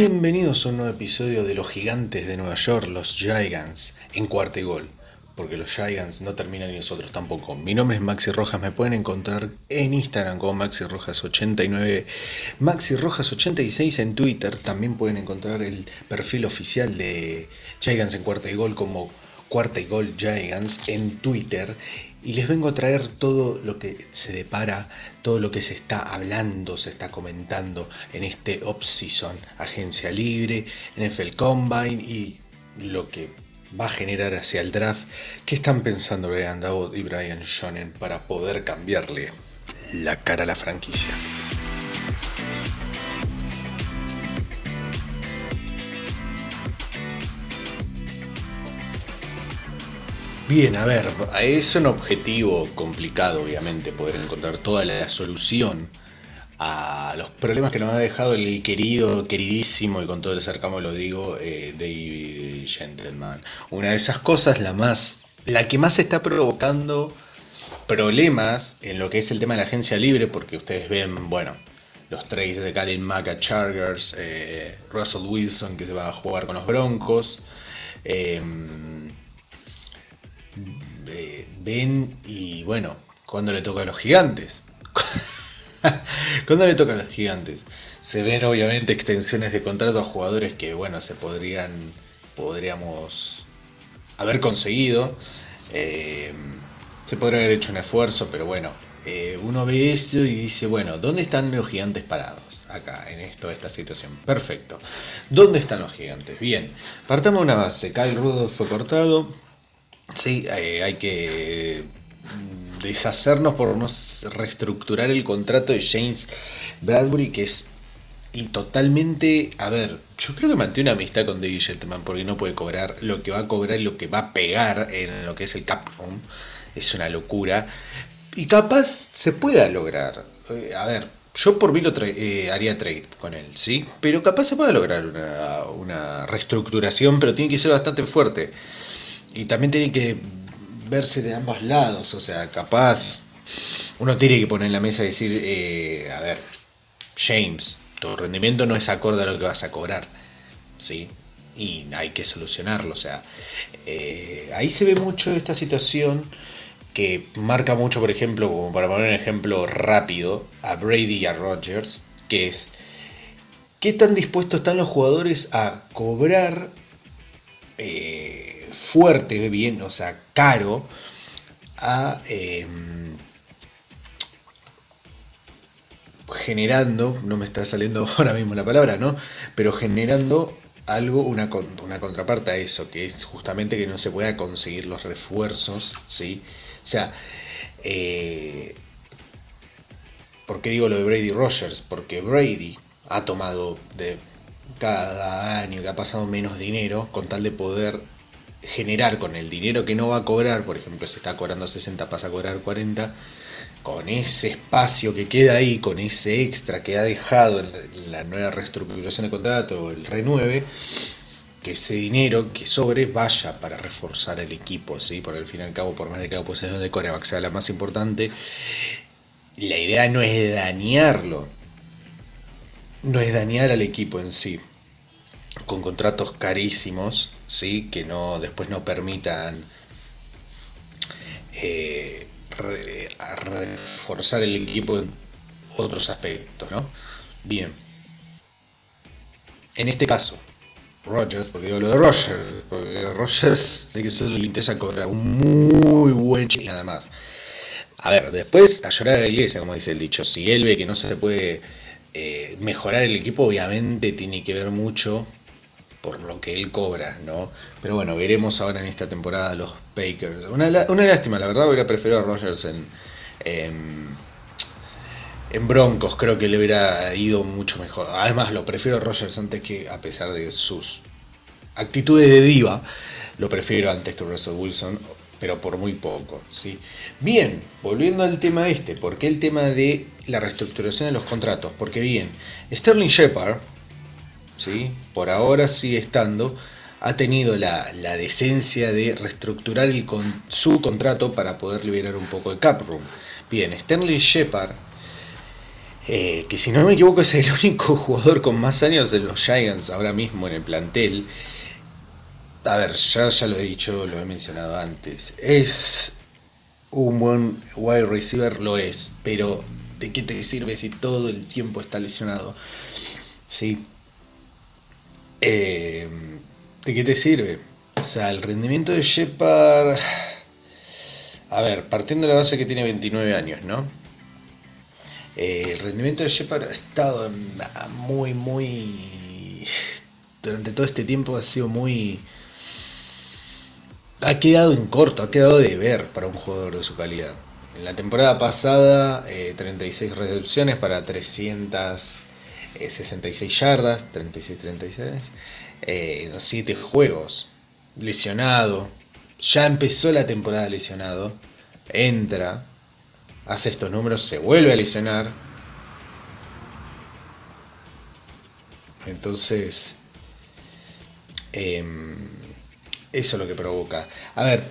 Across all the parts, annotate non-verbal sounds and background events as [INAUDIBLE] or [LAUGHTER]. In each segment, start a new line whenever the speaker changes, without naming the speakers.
Bienvenidos a un nuevo episodio de Los Gigantes de Nueva York, los Gigants, en cuarto y gol. Porque los Gigants no terminan y nosotros tampoco. Mi nombre es Maxi Rojas, me pueden encontrar en Instagram como Maxi Rojas89, Maxi Rojas86 en Twitter. También pueden encontrar el perfil oficial de Gigants en cuarta y gol como cuarta y gol Gigants en Twitter y les vengo a traer todo lo que se depara, todo lo que se está hablando, se está comentando en este off-season, agencia libre, NFL Combine y lo que va a generar hacia el draft. ¿Qué están pensando Brian y Brian Shonen para poder cambiarle la cara a la franquicia? Bien, a ver, es un objetivo complicado, obviamente, poder encontrar toda la solución a los problemas que nos ha dejado el querido, queridísimo, y con todo el cercamo lo digo, eh, David Gentleman. Una de esas cosas, la más, la que más está provocando problemas en lo que es el tema de la agencia libre, porque ustedes ven, bueno, los trades de Kalin Mack Chargers, eh, Russell Wilson que se va a jugar con los Broncos. Eh, ven y bueno, cuando le toca a los gigantes. [LAUGHS] cuando le toca a los gigantes. Se ven obviamente extensiones de contrato a jugadores que bueno, se podrían, podríamos haber conseguido. Eh, se podría haber hecho un esfuerzo, pero bueno, eh, uno ve esto y dice, bueno, ¿dónde están los gigantes parados? Acá, en esto, esta situación. Perfecto. ¿Dónde están los gigantes? Bien, partamos una base. Kyle Rudolph fue cortado. Sí, eh, hay que deshacernos por no reestructurar el contrato de James Bradbury, que es y totalmente, a ver, yo creo que mantiene una amistad con David Gentleman porque no puede cobrar lo que va a cobrar y lo que va a pegar en lo que es el cap room. Es una locura. Y capaz se pueda lograr. Eh, a ver, yo por mí lo eh, haría trade con él, ¿sí? Pero capaz se pueda lograr una reestructuración, pero tiene que ser bastante fuerte y también tiene que verse de ambos lados, o sea, capaz uno tiene que poner en la mesa y decir, eh, a ver, James, tu rendimiento no es acorde a lo que vas a cobrar, ¿sí? Y hay que solucionarlo, o sea, eh, ahí se ve mucho esta situación que marca mucho, por ejemplo, como para poner un ejemplo rápido, a Brady y a Rodgers, que es, ¿qué tan dispuestos están los jugadores a cobrar? Eh, fuerte, bien, o sea, caro, a em, generando, no me está saliendo [LAUGHS] ahora mismo la palabra, ¿no? Pero generando algo, una, una contraparte a eso, que es justamente que no se pueda conseguir los refuerzos, ¿sí? O sea, eh, ¿por qué digo lo de Brady Rogers? Porque Brady ha tomado de cada año que ha pasado menos dinero con tal de poder generar con el dinero que no va a cobrar, por ejemplo, si está cobrando 60, pasa a cobrar 40, con ese espacio que queda ahí, con ese extra que ha dejado en la nueva reestructuración de contrato, el renueve, que ese dinero que sobre vaya para reforzar el equipo, ¿sí? Por el fin y al cabo, por más de que la posición de coreback sea la más importante, la idea no es dañarlo, no es dañar al equipo en sí, con contratos carísimos, ¿sí? que no después no permitan eh, reforzar el equipo en otros aspectos. ¿no? Bien. En este caso, Rogers, porque digo lo de Rogers, porque Rogers sé que solo le interesa cobrar un muy buen y nada más. A ver, después a llorar a la iglesia, como dice el dicho. Si él ve que no se puede eh, mejorar el equipo, obviamente tiene que ver mucho por lo que él cobra, ¿no? Pero bueno, veremos ahora en esta temporada los Pakers. Una, una lástima, la verdad, hubiera preferido a Rogers en, en Broncos creo que le hubiera ido mucho mejor. Además, lo prefiero a Rogers antes que, a pesar de sus actitudes de diva, lo prefiero antes que Russell Wilson, pero por muy poco. ¿sí? Bien, volviendo al tema este, ¿por qué el tema de la reestructuración de los contratos? Porque bien, Sterling Shepard, ¿sí? por ahora sigue estando, ha tenido la, decencia de reestructurar su contrato para poder liberar un poco de cap room. Bien, Sterling Shepard eh, que si no me equivoco es el [LAUGHS] único jugador con más años de los Giants ahora mismo en el plantel. A ver, ya, ya lo he dicho, lo he mencionado antes. Es un buen wide receiver, lo es, pero ¿de qué te sirve si todo el tiempo está lesionado? Sí. Eh, ¿De qué te sirve? O sea, el rendimiento de Shepard. A ver, partiendo de la base que tiene 29 años, ¿no? Eh, el rendimiento de Shepard ha estado muy, muy. Durante todo este tiempo ha sido muy. Ha quedado en corto, ha quedado de ver para un jugador de su calidad. En la temporada pasada, 36 eh, recepciones para 366 eh, yardas, 36-36, en 7 juegos. Lesionado, ya empezó la temporada lesionado, entra, hace estos números, se vuelve a lesionar. Entonces, em, eso es lo que provoca. A ver,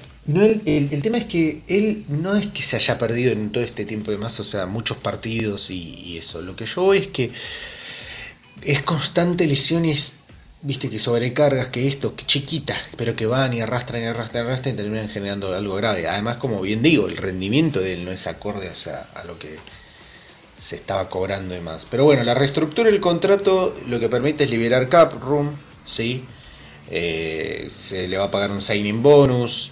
el, tema es que él no es que se haya perdido en todo este tiempo de más, o sea, muchos partidos y eso. Lo que yo veo es que es constante lesión y es viste que sobrecargas, que esto, que chiquitas, pero que van y arrastran y arrastran y arrastran y terminan generando algo grave. Además, como bien digo, el rendimiento de él no es acorde a lo que se estaba cobrando y más. Pero bueno, la reestructura del contrato lo que permite es liberar cap room, ¿sí? Eh, se le va a pagar un signing bonus,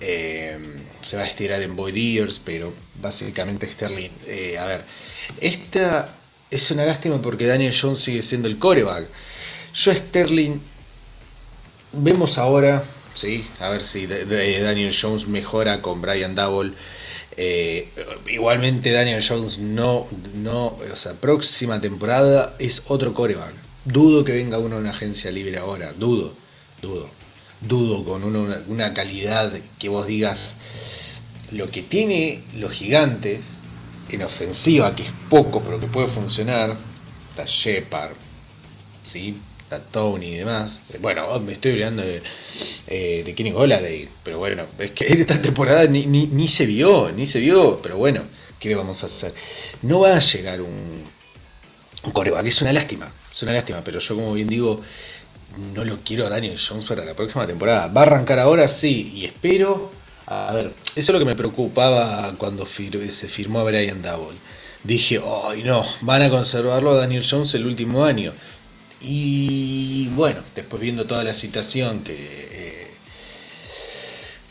eh, se va a estirar en years, pero básicamente Sterling, eh, a ver, esta es una lástima porque Daniel Jones sigue siendo el coreback. Yo Sterling, vemos ahora, ¿sí? a ver si Daniel Jones mejora con Brian Double. Eh, igualmente Daniel Jones no, no, o sea, próxima temporada es otro coreback. Dudo que venga uno en una agencia libre ahora, dudo, dudo, dudo con una calidad que vos digas lo que tiene los gigantes en ofensiva, que es poco pero que puede funcionar, está Shepard, ¿sí? Tony y demás. Bueno, oh, me estoy olvidando de, eh, de Kenny Goladay, pero bueno, es que esta temporada ni, ni, se vio, ni se vio, pero bueno, ¿qué le vamos a hacer? No va a llegar un, un coreback, es una lástima, es una lástima, pero yo como bien digo, no lo quiero a Daniel Jones para la próxima temporada. Va a arrancar ahora, sí, y espero... A ver, eso es lo que me preocupaba cuando se firmó a Brian Double. Dije, ay no, van a conservarlo a Daniel Jones el último año. Y bueno, después viendo toda la situación que, eh,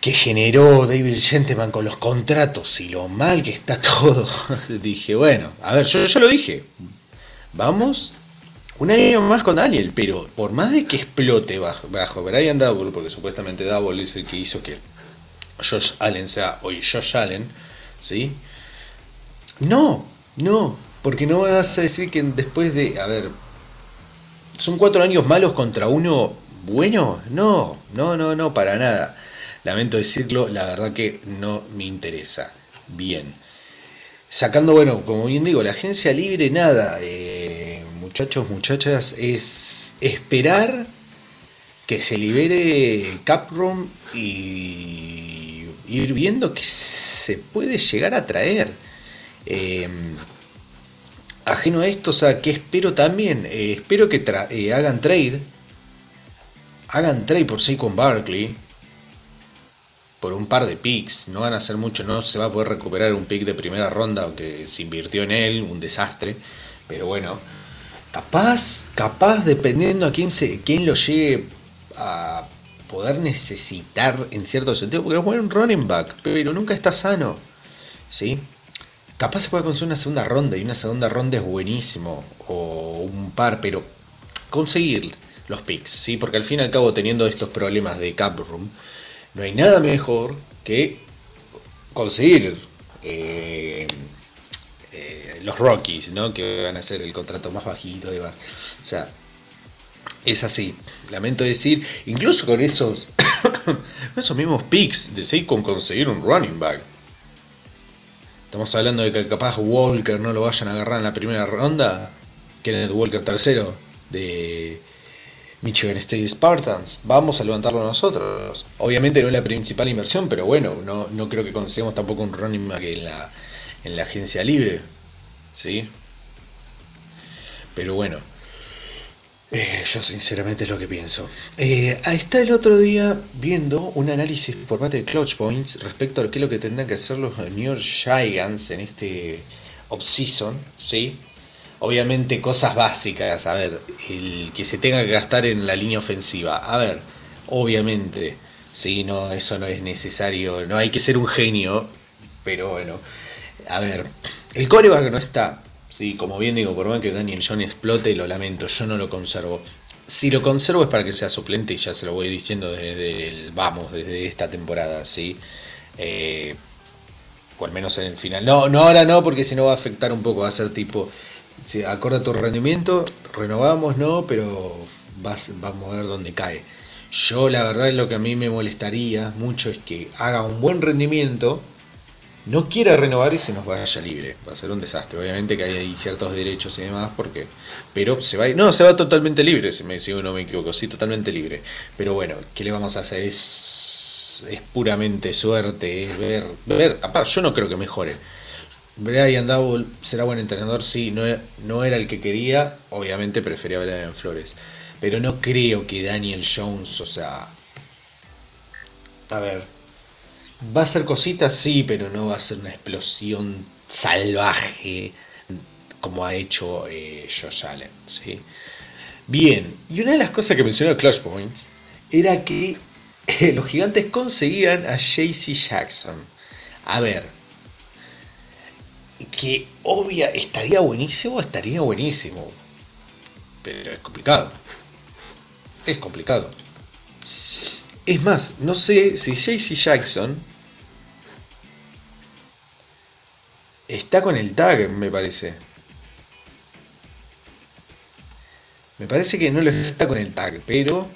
que generó David Gentleman con los contratos y lo mal que está [LAUGHS] todo, dije, bueno, a ver, yo ya lo dije, vamos un año más con Daniel, pero por más de que explote bajo, bajo Brian Double, porque supuestamente Double es el que hizo que Josh Allen sea hoy Josh Allen, ¿sí? No, no, porque no vas a decir que después de, a ver, ¿Son cuatro años malos contra uno bueno? No, no, no, no, para nada. Lamento decirlo, la verdad que no me interesa. Bien. Sacando, bueno, como bien digo, la agencia libre, nada. Eh, muchachos, muchachas, es esperar que se libere Caprom y ir viendo que se puede llegar a traer. Eh, ajeno a esto, o sea, que espero también, eh, espero que eh, hagan trade, hagan trade por sí con Barkley, por un par de picks, no van a hacer mucho, no se va a poder recuperar un pick de primera ronda, aunque se invirtió en él, un desastre, pero bueno, capaz, capaz, dependiendo a quién, se, quién lo llegue a poder necesitar en cierto sentido, porque es un running back, pero nunca está sano, ¿sí? Capaz se puede conseguir una segunda ronda y una segunda ronda es buenísimo. O un par, pero conseguir los picks, ¿sí? Porque al fin y al cabo, teniendo estos problemas de cap room, no hay nada mejor que conseguir eh, eh, los Rockies, ¿no? Que van a ser el contrato más bajito y demás. O sea, es así. Lamento decir, incluso con esos, [COUGHS] esos mismos picks, de seguir con conseguir un running back. Estamos hablando de que capaz Walker no lo vayan a agarrar en la primera ronda. Kenneth Walker tercero de Michigan State Spartans. Vamos a levantarlo nosotros. Obviamente no es la principal inversión, pero bueno, no, no creo que consigamos tampoco un running back en la, en la agencia libre. ¿Sí? Pero bueno, eh, yo sinceramente es lo que pienso. Eh, está el otro día viendo un análisis por parte de Clutch Points respecto a qué es lo que tendrán que hacer los New York Giants en este off-season, ¿sí? Obviamente cosas básicas, a ver, el que se tenga que gastar en la línea ofensiva. A ver, obviamente, sí, no, eso no es necesario, no hay que ser un genio, pero bueno, a ver, el coreback no está, Sí, como bien digo, por más que Daniel Jones explote, lo lamento, yo no lo conservo. Si lo conservo es para que sea suplente y ya se lo voy diciendo desde el vamos, desde esta temporada, ¿sí? Eh, o al menos en el final. No, no ahora no, porque si no va a afectar un poco, va a ser tipo, si acorda tu rendimiento, renovamos, no, pero vas, vamos a ver dónde cae. Yo la verdad lo que a mí me molestaría mucho es que haga un buen rendimiento, no quiera renovar y se nos vaya libre. Va a ser un desastre. Obviamente que hay ciertos derechos y demás, porque. Pero se va. No, se va totalmente libre, si, me, si no me equivoco. Sí, totalmente libre. Pero bueno, ¿qué le vamos a hacer? Es, es puramente suerte. Es ver. ver yo no creo que mejore. Brian Double será buen entrenador, sí, no, no era el que quería, obviamente prefería a en Flores. Pero no creo que Daniel Jones, o sea. A ver, Va a ser cositas, sí, pero no va a ser una explosión salvaje como ha hecho eh, Josh Allen. ¿sí? Bien, y una de las cosas que mencionó Clutch Points era que eh, los gigantes conseguían a JC Jackson. A ver, que obvia, estaría buenísimo, estaría buenísimo. Pero es complicado. Es complicado. Es más, no sé si JC Jackson Está con el tag, me parece. Me parece que no lo está con el tag, pero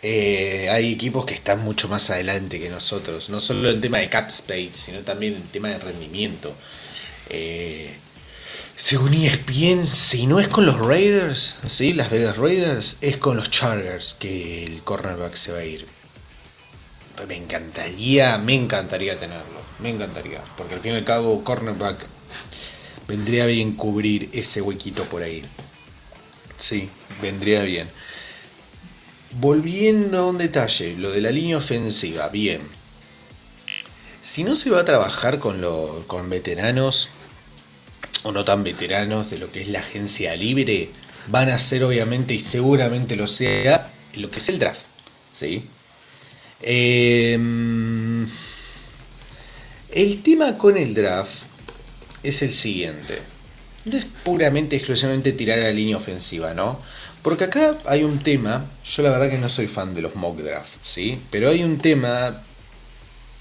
eh, hay equipos que están mucho más adelante que nosotros. No solo en tema de cap space, sino también en tema de rendimiento. Eh, según ESPN, si no es con los Raiders, ¿sí? las Vegas Raiders, es con los Chargers que el cornerback se va a ir. Me encantaría, me encantaría tenerlo. Me encantaría. Porque al fin y al cabo, cornerback vendría bien cubrir ese huequito por ahí. Sí, vendría bien. Volviendo a un detalle, lo de la línea ofensiva, bien. Si no se va a trabajar con, los con veteranos o no tan veteranos de lo que es la agencia libre, van a ser obviamente y seguramente lo sea lo que es el draft. ¿sí? Em, el tema con el draft es el siguiente. No es puramente, exclusivamente tirar a la línea ofensiva, ¿no? Porque acá hay un tema, yo la verdad que no soy fan de los mock draft, ¿sí? Pero hay un tema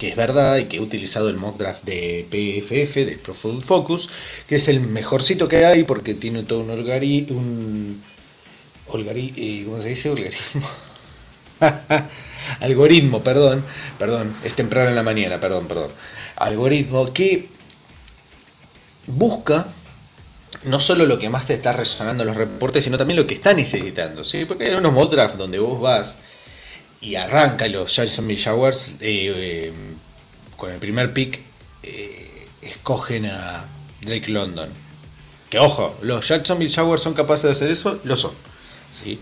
que es verdad y que he utilizado el mock draft de PFF, de Pro Focus, que es el mejorcito que hay porque tiene todo un algoritmo, un eh, ¿cómo se dice? Algoritmo. [LAUGHS] algoritmo, perdón, perdón, es temprano en la mañana, perdón, perdón. Algoritmo que busca no solo lo que más te está resonando en los reportes, sino también lo que está necesitando, ¿sí? Porque hay unos mock draft donde vos vas y arranca los Jacksonville Jaguars eh, eh, con el primer pick eh, escogen a Drake London. Que ojo, los Jacksonville Jaguars son capaces de hacer eso, lo son. ¿sí?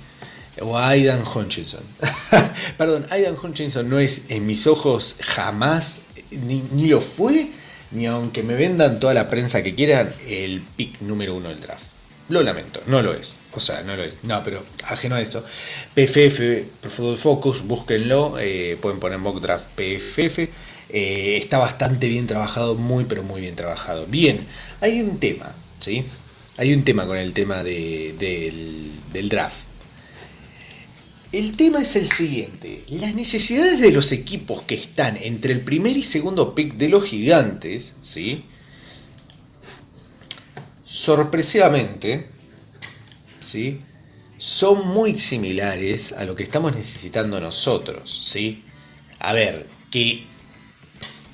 O Aidan Hutchinson. [LAUGHS] Perdón, Aidan Hutchinson no es en mis ojos jamás, ni, ni, lo fue, ni aunque me vendan toda la prensa que quieran, el pick número uno del draft. Lo lamento, no lo es. O sea, no lo es. No, pero ajeno a eso. PFF, Football Focus, búsquenlo. Eh, pueden poner mock draft PFF. Eh, está bastante bien trabajado, muy pero muy bien trabajado. Bien, hay un tema, ¿sí? Hay un tema con el tema de, del, del draft. El tema es el siguiente, las necesidades de los equipos que están entre el primer y segundo pick de los gigantes, ¿sí? Sorpresivamente, ¿sí? son muy similares a lo que estamos necesitando nosotros. ¿sí? A ver, que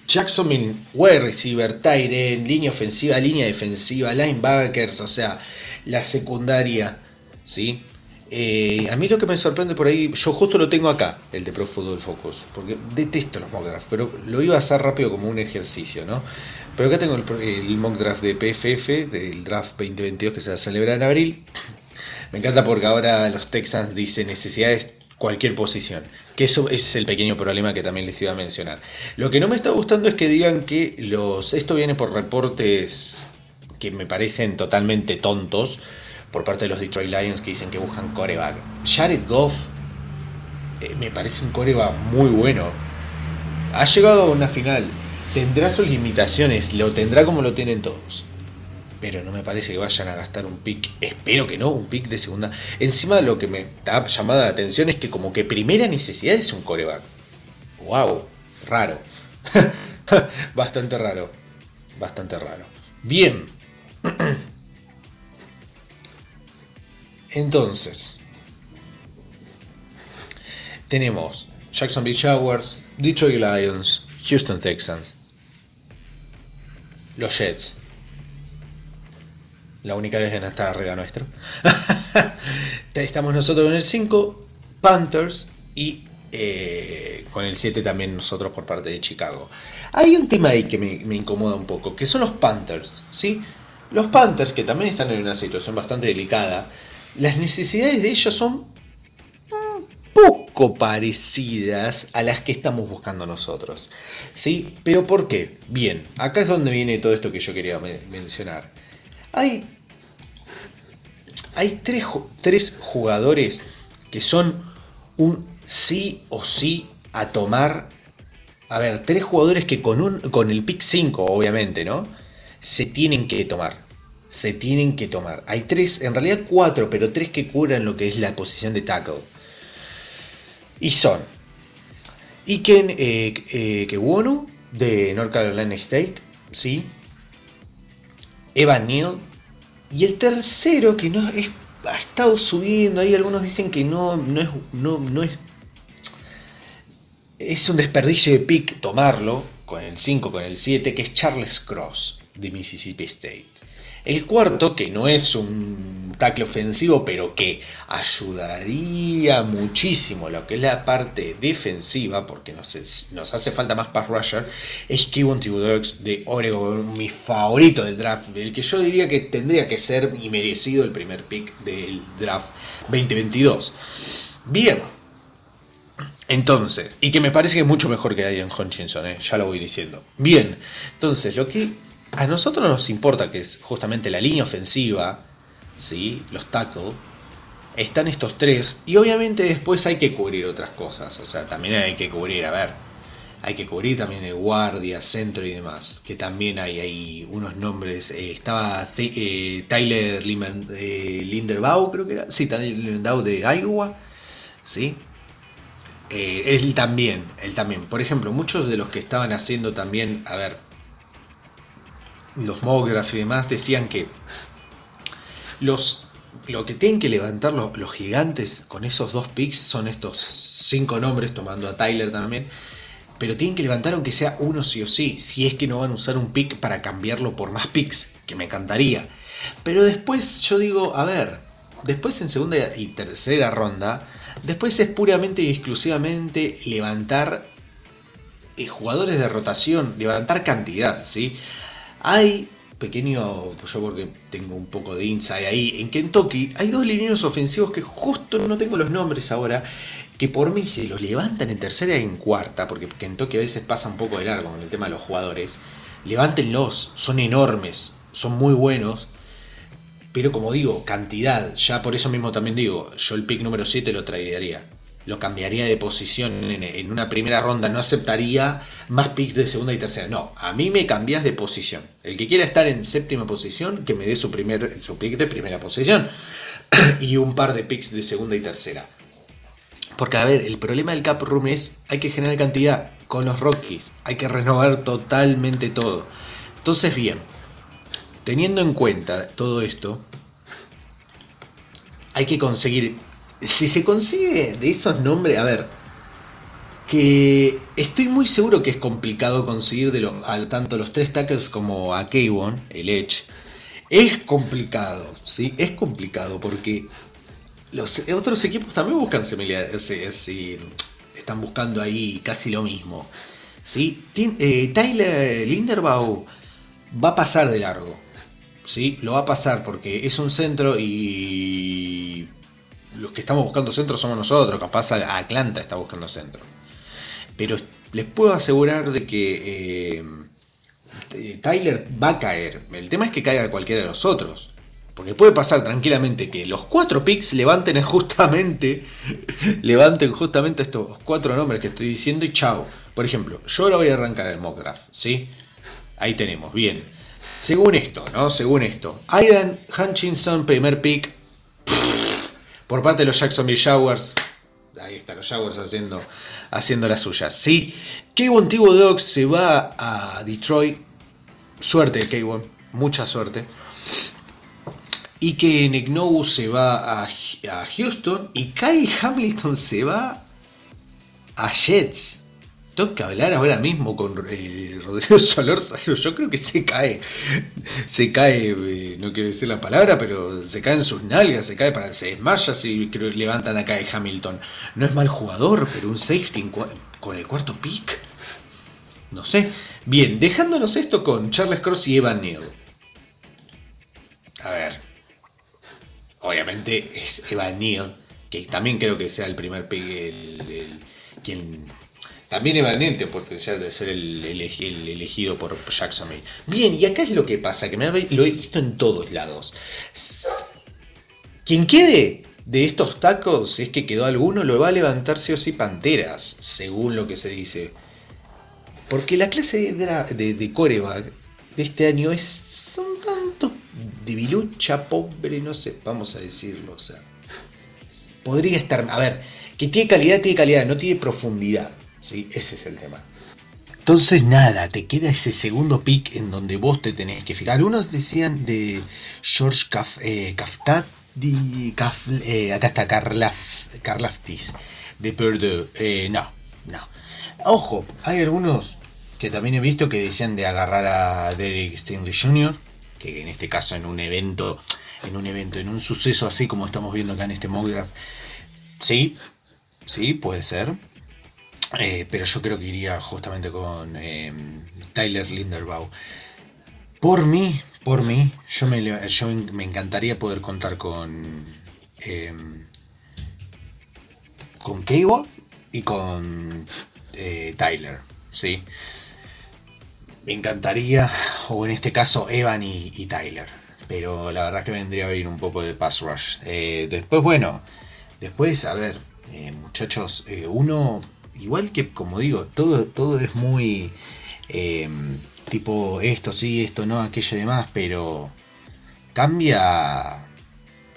Jacksonville, wide receiver, Tyren, línea ofensiva, línea defensiva, linebackers, o sea, la secundaria, ¿sí? Eh, a mí lo que me sorprende por ahí, yo justo lo tengo acá, el de Pro Football Focus, porque detesto los mock pero lo iba a hacer rápido como un ejercicio, ¿no? Pero acá tengo el, mock draft de PFF, del draft 2022 que se va a celebrar en abril. Me encanta porque ahora los Texans dicen necesidades cualquier posición. Que eso es el pequeño problema que también les iba a mencionar. Lo que no me está gustando es que digan que los. Esto viene por reportes que me parecen totalmente tontos por parte de los Detroit Lions que dicen que buscan coreback. Jared Goff eh, me parece un coreback muy bueno. Ha llegado a una final. Tendrá sus limitaciones, lo tendrá como lo tienen todos. Pero no me parece que vayan a gastar un pick. Espero que no, un pick de segunda. Encima lo que me está llamando la atención es que como que primera necesidad es un coreback. Wow, raro. [LAUGHS] Bastante raro. Bastante raro. Bien. Entonces, tenemos Jacksonville Jaguars, Detroit Lions, Houston Texans, los Jets. La única vez que no está arriba nuestro. [LAUGHS] Estamos nosotros en el 5, Panthers y eh, con el 7 también nosotros por parte de Chicago. Hay un tema ahí que me, me, incomoda un poco, que son los Panthers, ¿sí? Los Panthers, que también están en una situación bastante delicada, las necesidades de ellos son poco parecidas a las que estamos buscando nosotros. ¿Sí? ¿Pero por qué? Bien, acá es donde viene todo esto que yo quería mencionar. Hay, hay tres, tres jugadores que son un sí o sí a tomar. A ver, tres jugadores que con, un, con el pick 5, obviamente, ¿no? Se tienen que tomar se tienen que tomar. Hay tres, en realidad cuatro, pero tres que cubran lo que es la posición de tackle. Y son Iken eh, eh de North Carolina State, ¿sí? Evan Neal. Y el tercero que no es, ha estado subiendo, ahí algunos dicen que no, no, es, no, no es... Es un desperdicio de pick tomarlo con el 5, con el 7, que es Charles Cross de Mississippi State. El cuarto, que no es un tackle ofensivo, pero que ayudaría muchísimo lo que es la parte defensiva, porque nos, hace falta más pass rusher, es Kevin Thibodeaux de Oregon, mi favorito del draft, el que yo diría que tendría que ser y merecido el primer pick del draft 2022. Bien, entonces, y que me parece que es mucho mejor que Ian Hutchinson, ¿eh? ya lo voy diciendo. Bien, entonces lo que a nosotros nos importa que es justamente la línea ofensiva, ¿sí? los tackles, están estos tres, y obviamente después hay que cubrir otras cosas, o sea, también hay que cubrir, a ver, hay que cubrir también el guardia, centro y demás, que también hay ahí unos nombres, eh, estaba eh, Tyler eh, Linderbaugh, creo que era, sí, Tyler Linderbaugh de Iowa, ¿sí? él también, él también, por ejemplo, muchos de los que estaban haciendo también, a ver, los Mographs y demás decían que los, lo que tienen que levantar los, gigantes con esos dos picks son estos cinco nombres, tomando a Tyler también. Pero tienen que levantar aunque sea uno sí o sí, si es que no van a usar un pick para cambiarlo por más picks, que me encantaría. Pero después yo digo, a ver, después en segunda y tercera ronda, después es puramente y exclusivamente levantar eh, jugadores de rotación, levantar cantidad, ¿sí? Hay pequeño, pues yo porque tengo un poco de inside ahí, en Kentucky hay dos lineros ofensivos que justo no tengo los nombres ahora, que por mí se los levantan en tercera y en cuarta, porque Kentucky a veces pasa un poco de largo con el tema de los jugadores, levántenlos, son enormes, son muy buenos, pero como digo, cantidad, ya por eso mismo también digo, yo el pick número 7 lo traería lo cambiaría de posición en, una primera ronda, no aceptaría más picks de segunda y tercera. No, a mí me cambias de posición. El que quiera estar en séptima posición, que me dé su, primer, su pick de primera posición. [CLEARS THROAT] y un par de picks de segunda y tercera. Porque, a ver, el problema del cap room es, hay que generar cantidad con los Rockies. Hay que renovar totalmente todo. Entonces, bien. teniendo en cuenta todo esto, hay que conseguir. Si se consigue de esos nombres, a ver, que estoy muy seguro que es complicado conseguir de los, tanto los tres tackles como a K1, el Edge. Es complicado, ¿sí? Es complicado porque los otros equipos también buscan similares, están buscando ahí casi lo mismo. ¿sí? Eh, Tyler Linderbaugh va a pasar de largo. ¿sí? Lo va a pasar porque es un centro y los que estamos buscando centro somos nosotros. Capaz Atlanta está buscando centro. Pero les puedo asegurar de que eh, Tyler va a caer. El tema es que caiga cualquiera de los otros. Porque puede pasar tranquilamente que los cuatro picks levanten justamente, [LAUGHS] levanten justamente estos cuatro nombres que estoy diciendo y chao. Por ejemplo, yo ahora voy a arrancar el mock draft, ¿sí? Ahí tenemos, bien. Según esto, ¿no? Según esto. Aidan Hutchinson, primer pick. Por parte de los Jacksonville Jaguars. Ahí está, los Jaguars haciendo, haciendo las suyas. Sí. Kayvon Dog se va a Detroit. Suerte, Kayvon. Mucha suerte y que Nick se va a, Houston y Kyle Hamilton se va a Jets. Tengo que hablar ahora mismo con eh, Rodrigo [LAUGHS] Solórzano. Yo creo que se cae. Se cae, eh, no quiero decir la palabra, pero se cae en sus nalgas, se cae para. Se desmaya si levantan a Kyle Hamilton. No es mal jugador, pero un safety con el cuarto pick. No sé. Bien, dejándonos esto con Charles Cross y Evan Neal. A ver, obviamente es Evan Neal, que también creo que sea el primer pick, quien... También Evan tiene potencial de ser el, elegido por Jacksonville. Bien, y acá es lo que pasa, que lo he visto en todos lados. Quien quede de estos tacos, si es que quedó alguno, lo va a levantar sí o sí Panteras, según lo que se dice. Porque la clase de, de, de de este año es un tanto debilucha, pobre, no sé, vamos a decirlo, o sea, podría estar, a ver, que tiene calidad, tiene calidad, no tiene profundidad, ¿sí? Ese es el tema. Entonces nada, te queda ese segundo pick en donde vos te tenés que fijar. Algunos decían de George Kaf, eh, eh, acá está Karlaf, de Purdue. Eh, no, no. Ojo, hay algunos que también he visto que decían de agarrar a Derek Stanley Jr., que en este caso en un evento, en un evento, en un suceso así como estamos viendo acá en este mock Sí, sí, puede ser. Eh, pero yo creo que iría justamente con eh, Tyler Linderbaugh. Por mí, por mí, yo me, yo me encantaría poder contar con eh, con Cable y con Tyler, ¿sí? me encantaría, o en este caso Evan y, Tyler. Pero la verdad que vendría a venir un poco de pass rush. Eh, después, bueno, después, a ver, eh, muchachos, eh, uno, igual que como digo, todo, todo es muy tipo esto sí, esto no, aquello y demás, pero cambia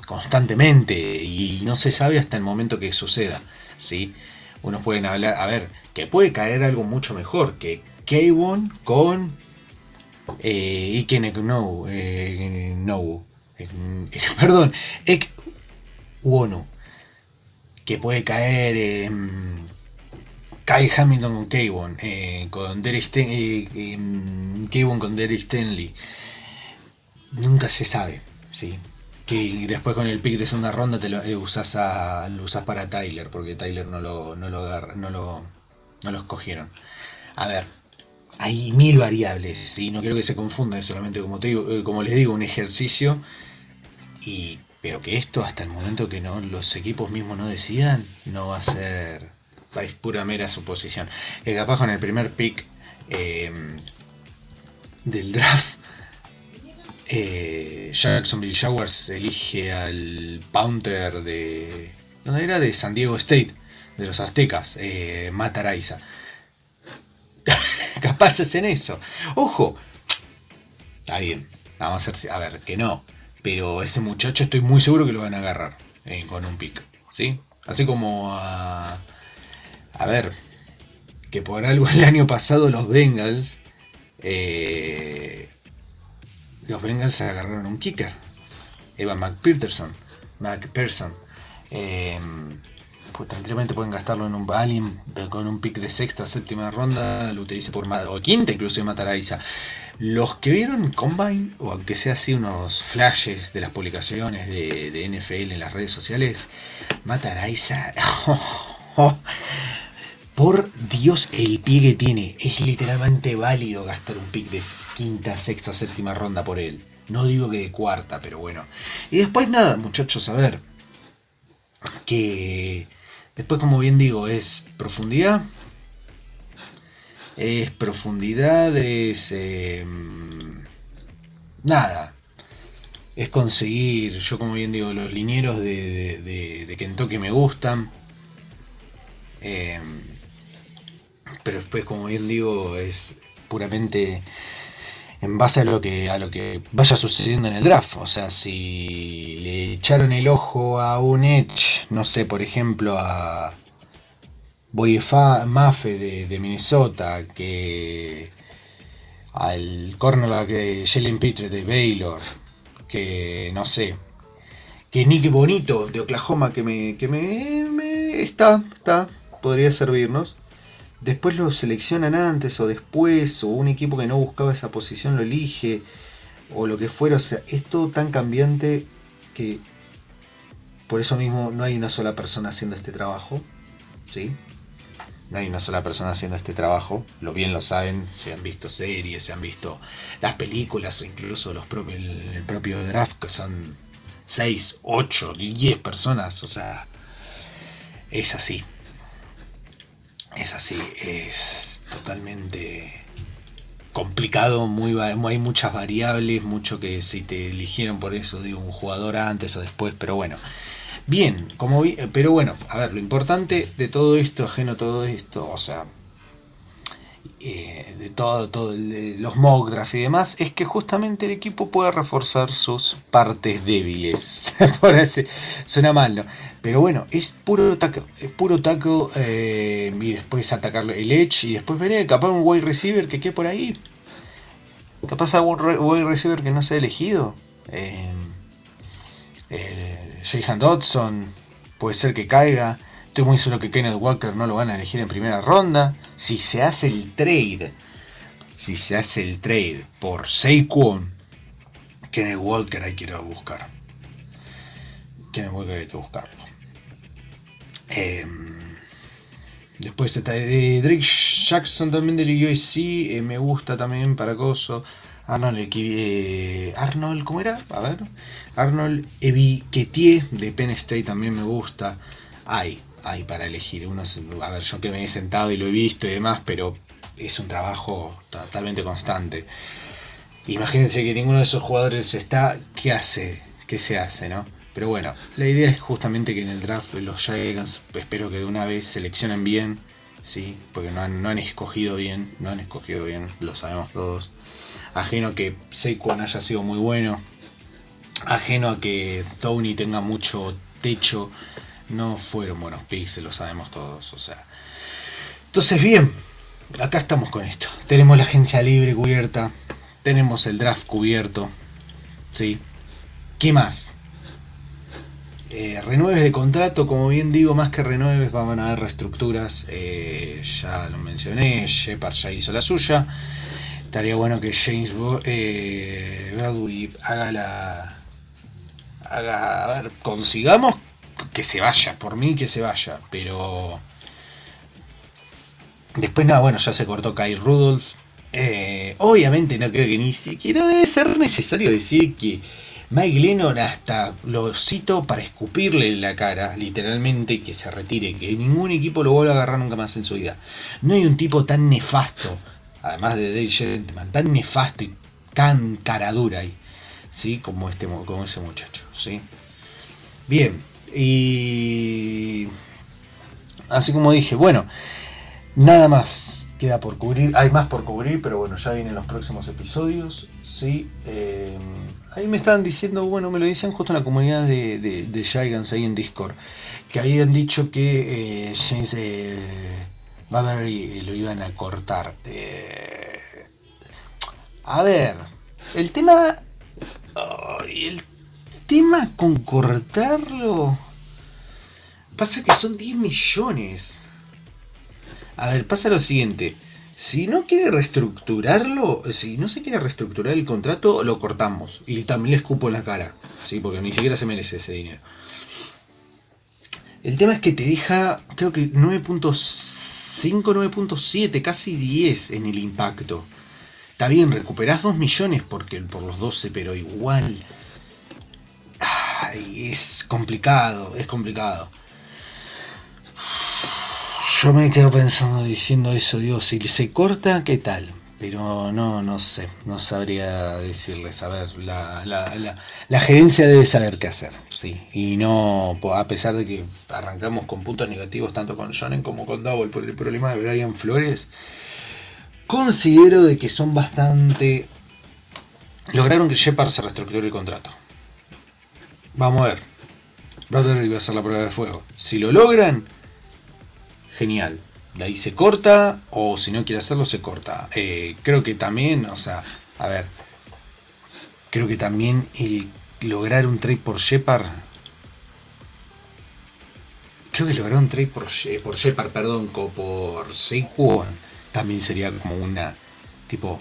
constantemente y no se sabe hasta el momento que suceda. ¿sí? Unos pueden hablar, a ver, que puede caer algo mucho mejor, que K1 con eh, Ike no, eh, no eh, [LAUGHS] perdón, Ek que puede caer eh, Kai Hamilton con K1, eh, con Derek Stanley, K1 con Derek Stanley. Nunca se sabe, ¿sí? Que después con el pick de segunda ronda te lo usas, a, lo usas para Tyler, porque Tyler no lo, no lo, no lo, no lo escogieron. A ver, hay mil variables, ¿sí? no quiero que se confundan, solamente como, te eh, como les digo, un ejercicio, y, pero que esto hasta el momento que no los equipos mismos no decidan, no va a ser, es pura mera suposición. Que capaz con el primer pick eh, del draft, eh, Jacksonville Jaguars elige al punter de, ¿dónde era? De San Diego State, de los Aztecas, eh, Mataraiza [LAUGHS] capaces en eso. Ojo, está bien, vamos a a ver, que no, pero este muchacho estoy muy seguro que lo van a agarrar eh, con un pick, ¿sí? Así como a, a ver, que por algo el año pasado los Bengals eh, los Bengals agarraron un kicker, Evan McPherson. McPherson. Eh, pues tranquilamente pueden gastarlo en un alguien con un pick de sexta, séptima ronda, lo utilice por o quinta, incluso matar a Isa. Los que vieron Combine, o aunque sea así unos flashes de las publicaciones de, NFL en las redes sociales, Mataraiza. [LAUGHS] por Dios, el pie que tiene. Es literalmente válido gastar un pick de quinta, sexta, séptima ronda por él. No digo que de cuarta, pero bueno. Y después nada, muchachos, a ver. Que después, como bien digo, es profundidad es profundidad, es em, nada. Es conseguir, yo como bien digo, los linieros de, de, de, me gustan. Em, pero después, como bien digo, es puramente en base a lo que a lo que vaya sucediendo en el draft. O sea, si le echaron el ojo a un Edge, no sé, por ejemplo, a Boyefa Mafe de, Minnesota, que al cornerback de Jalen Pitre de Baylor, que no sé, que Nick Bonito de Oklahoma, que me, que me, está, está, podría servirnos. Después lo seleccionan antes o después, o un equipo que no buscaba esa posición lo elige, o lo que fuera. O sea, es todo tan cambiante que por eso mismo no hay una sola persona haciendo este trabajo. ¿sí? no hay una sola persona haciendo este trabajo, lo bien lo saben, se han visto series, se han visto las películas o incluso los propios, el, propio draft que son 6, 8, 10 personas, o sea, es así. Es así, es totalmente complicado, muy, hay muchas variables, mucho que si te eligieron por eso de un jugador antes o después, pero bueno, Bien, como vi, pero bueno, a ver, lo importante de todo esto, ajeno a todo esto, o sea, eh, de todo, todo los mock y demás, es que justamente el equipo pueda reforzar sus partes débiles. [LAUGHS] Suena mal, ¿no? Pero bueno, es puro tackle, es puro tackle eh, y después atacarle el edge y después veré, capaz un wide receiver que quede por ahí. Capaz algún wide receiver que no se ha elegido. Eh, Jahan Dodson, puede ser que caiga. Estoy muy seguro que Kenneth Walker no lo van a elegir en primera ronda. Si se hace el trade, si se hace el trade por Saquon, Kenneth Walker hay que ir a buscar. Kenneth Walker hay que buscarlo. Em, después está de Drake Jackson también del USC. Eh, me gusta también para Coso. Arnold, eh, Arnold, ¿cómo era? A ver. Arnold Eviquetier de Penn State también me gusta. Hay, hay para elegir. Uno, a ver, yo que me he sentado y lo he visto y demás, pero es un trabajo totalmente constante. Imagínense que ninguno de esos jugadores está. ¿Qué hace? ¿Qué se hace, no? Pero bueno, la idea es justamente que en el draft los Giants, espero que de una vez seleccionen bien, ¿sí? Porque no han, no han escogido bien, no han escogido bien, lo sabemos todos ajeno a que Saquon haya sido muy bueno, ajeno a que Tony tenga mucho techo, no fueron buenos picks, lo sabemos todos, o sea. Entonces, bien, acá estamos con esto. Tenemos la agencia libre cubierta, tenemos el draft cubierto, ¿sí? ¿Qué más? Eh, renueves de contrato, como bien digo, más que renueves, van a haber reestructuras. Eh, ya lo mencioné, Shepard ya hizo la suya. Estaría bueno que James eh, Bradbury haga la. Haga. A ver, consigamos que se vaya, por mí que se vaya, pero. Después, nada, bueno, ya se cortó Kyle Rudolph. Eh, obviamente, no creo que ni siquiera debe ser necesario decir que Mike Lennon hasta lo cito para escupirle en la cara, literalmente, que se retire, que ningún equipo lo vuelva a agarrar nunca más en su vida. No hay un tipo tan nefasto además de Dave Gentleman, tan nefasto y tan caradura ahí, ¿sí? como, este, como ese muchacho. ¿sí? Bien, y así como dije, bueno, nada más queda por cubrir, hay más por cubrir, pero bueno, ya vienen los próximos episodios. ¿sí? Eh, ahí me estaban diciendo, bueno, me lo dicen justo en la comunidad de, de, ahí en Discord, que habían dicho que eh, James... Eh, ver y lo iban a cortar. Eh, a ver, el tema tema con cortarlo. Pasa que son 10 millones. A ver, pasa lo siguiente. Si no quiere reestructurarlo, si no se quiere reestructurar el contrato, lo cortamos. Y también le escupo en la cara. ¿sí? Porque ni siquiera se merece ese dinero. El tema es que te deja, creo que 9.5, 9.7, casi 10 en el impacto. Está bien, recuperás 2 millones porque, por los 12, pero igual... es complicado, es complicado. Yo me quedo pensando diciendo eso, digo, si se corta, ¿qué tal? Pero no, no sé, no sabría decirles. A ver, la, la, la, gerencia debe saber qué hacer, sí. Y no, a pesar de que arrancamos con puntos negativos tanto con Jonen como con Double por el problema de Brian Flores, considero de que son bastante... Lograron que Shepard se reestructure el contrato. Vamos a ver. Brother iba a hacer la prueba de fuego. Si lo logran, genial. De ahí se corta, o si no quiere hacerlo, se corta. Eh, creo que también, o sea, a ver, creo que también el lograr un trade por Shepard. Creo que lograr un trade por, por Shepard, perdón, por Saquon también sería como una tipo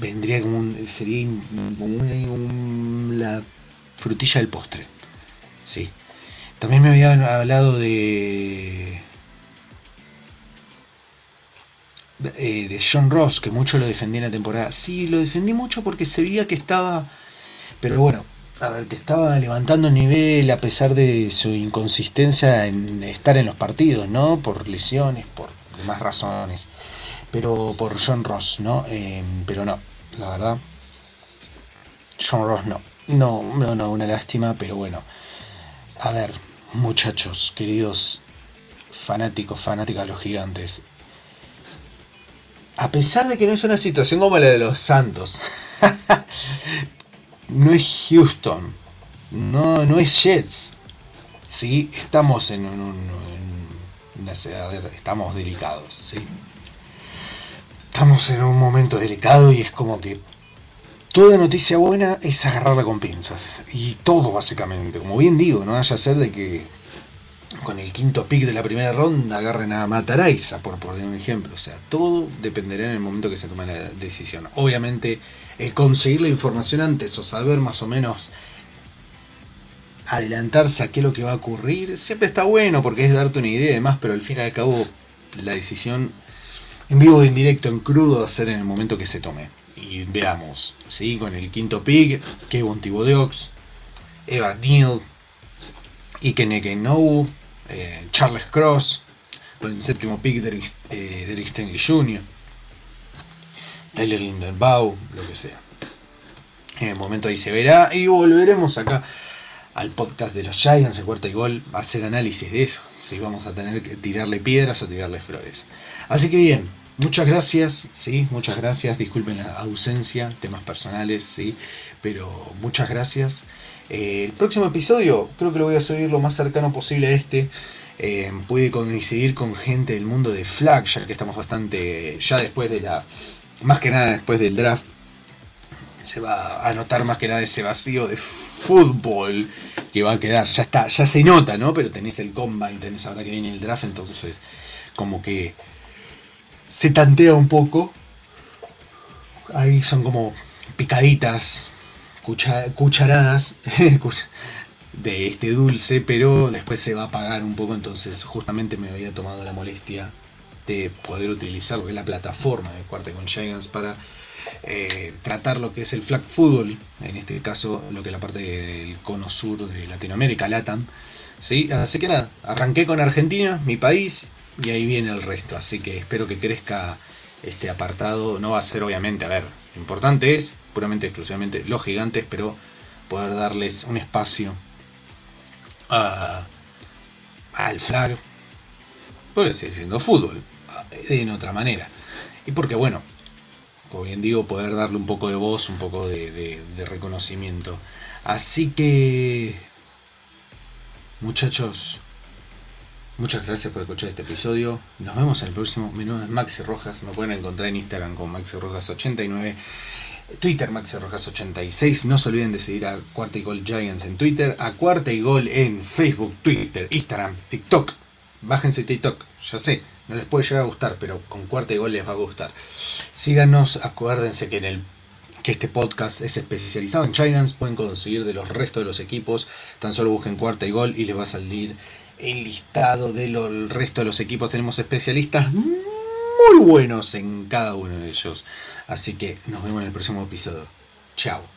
vendría como un sería como la frutilla del postre sí también me habían hablado de. Eh, de John Ross, que mucho lo defendí en la temporada. Sí, lo defendí mucho porque se veía que estaba. Pero bueno, a ver, que estaba levantando nivel a pesar de su inconsistencia en estar en los partidos, ¿no? Por lesiones, por demás razones. Pero por John Ross, ¿no? Eh, pero no, la verdad. John Ross no. No, no, no, una lástima, pero bueno. A ver, muchachos, queridos fanáticos, fanáticas de los gigantes. A pesar de que no es una situación como la de los Santos, [LAUGHS] no es Houston, no, no es Jets. Sí, estamos en un, una, estamos delicados, sí. Estamos en un momento delicado y es como que toda noticia buena es agarrarla con pinzas. Y todo básicamente. Como bien digo, no vaya a ser de que con el quinto pick de la primera ronda agarren a Mataraisa, por poner un ejemplo. O sea, todo dependerá en el momento que se tome la decisión. Obviamente, el conseguir la información antes o saber más o menos adelantarse a qué es lo que va a ocurrir, siempre está bueno porque es darte una idea y demás, pero al fin y al cabo la decisión en vivo, en directo, en crudo, ser en el momento que se tome y veamos, ¿sí? con el quinto pick, Kevin Thibodeaux, Eva Neal, Ike No, eh, Charles Cross, con el séptimo pick Derek, eh, Jr., Tyler Lindenbaum, lo que sea. En el momento ahí se verá y volveremos acá al podcast de los Giants en cuarta y gol a hacer análisis de eso, si vamos a tener que tirarle piedras o tirarle flores. Así que bien, Muchas gracias, sí, muchas gracias. Disculpen la ausencia, temas personales, sí, pero muchas gracias. Eh, el próximo episodio creo que lo voy a subir lo más cercano posible a este. Eh, puede coincidir con gente del mundo de Flag, ya que estamos bastante, ya después de la, más que nada después del draft, se va a notar más que nada ese vacío de fútbol que va a quedar. Ya está, ya se nota, ¿no? Pero tenés el combine, tenés ahora que viene el draft, entonces es como que se tantea un poco. Ahí son como picaditas, cucharadas [LAUGHS] de este dulce, pero después se va a apagar un poco, entonces justamente me había tomado la molestia de poder utilizar lo es la plataforma de Cuarta con Giants para eh, tratar lo que es el flag football, en este caso lo que es la parte del cono sur de Latinoamérica, LATAM. ¿sí? Así que nada, arranqué con Argentina, mi país, y ahí viene el resto. Así que espero que crezca este apartado. No va a ser obviamente, a ver, lo importante es puramente exclusivamente los gigantes, pero poder darles un espacio al flag. Puede seguir siendo fútbol, de otra manera. Y porque bueno, como bien digo, poder darle un poco de voz, un poco de reconocimiento. Así que, muchachos, Muchas gracias por escuchar este episodio. Nos vemos en el próximo. Mi nombre es Maxi Rojas. Me pueden encontrar en Instagram con Maxi Rojas 89. Twitter MaxiRojas86. No se olviden de seguir a Cuarta y Gol Giants en Twitter, a Cuarta y Gol en Facebook, Twitter, Instagram, TikTok. Bájense TikTok, ya sé, no les puede llegar a gustar, pero con Cuarta y Gol les va a gustar. Síganos, acuérdense que en el que este podcast es especializado en Giants, pueden conseguir de los restos de los equipos, tan solo busquen cuarta y gol y les va a salir el listado del resto de los equipos. Tenemos especialistas muy buenos en cada uno de ellos. Así que nos vemos en el próximo episodio. Chao.